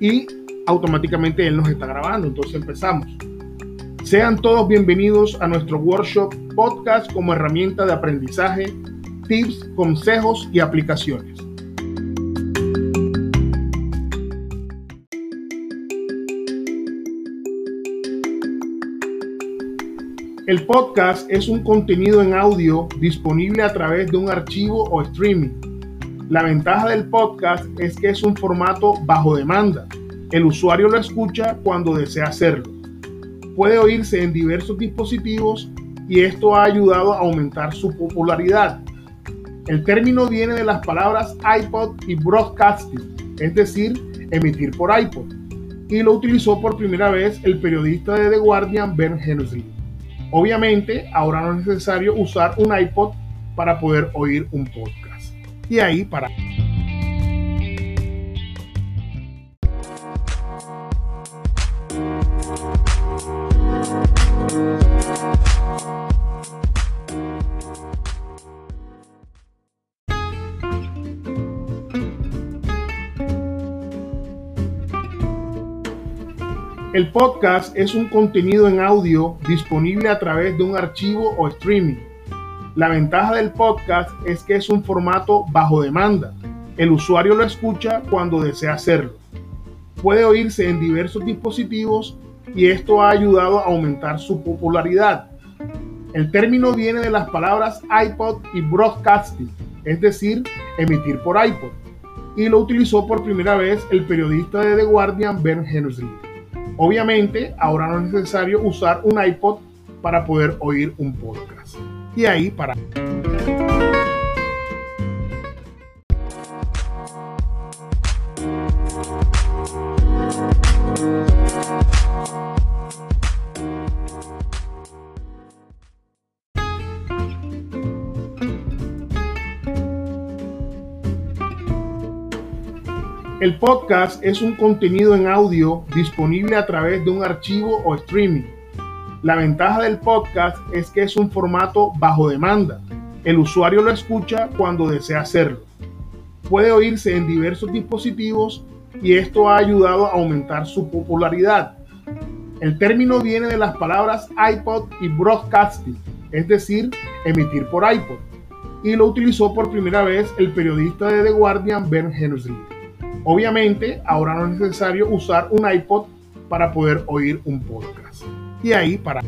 y automáticamente él nos está grabando. Entonces empezamos. Sean todos bienvenidos a nuestro workshop podcast como herramienta de aprendizaje, tips, consejos y aplicaciones. El podcast es un contenido en audio disponible a través de un archivo o streaming. La ventaja del podcast es que es un formato bajo demanda. El usuario lo escucha cuando desea hacerlo. Puede oírse en diversos dispositivos y esto ha ayudado a aumentar su popularidad. El término viene de las palabras iPod y broadcasting, es decir, emitir por iPod, y lo utilizó por primera vez el periodista de The Guardian Ben Hensley. Obviamente, ahora no es necesario usar un iPod para poder oír un podcast. Y ahí para... El podcast es un contenido en audio disponible a través de un archivo o streaming. La ventaja del podcast es que es un formato bajo demanda. El usuario lo escucha cuando desea hacerlo. Puede oírse en diversos dispositivos y esto ha ayudado a aumentar su popularidad. El término viene de las palabras iPod y broadcasting, es decir, emitir por iPod, y lo utilizó por primera vez el periodista de The Guardian Ben Hensley. Obviamente, ahora no es necesario usar un iPod para poder oír un podcast. Y ahí para... El podcast es un contenido en audio disponible a través de un archivo o streaming. La ventaja del podcast es que es un formato bajo demanda. El usuario lo escucha cuando desea hacerlo. Puede oírse en diversos dispositivos y esto ha ayudado a aumentar su popularidad. El término viene de las palabras iPod y broadcasting, es decir, emitir por iPod, y lo utilizó por primera vez el periodista de The Guardian Ben Hensley. Obviamente, ahora no es necesario usar un iPod para poder oír un podcast. Y ahí para...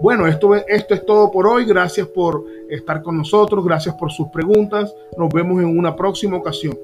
Bueno, esto, esto es todo por hoy. Gracias por estar con nosotros. Gracias por sus preguntas. Nos vemos en una próxima ocasión.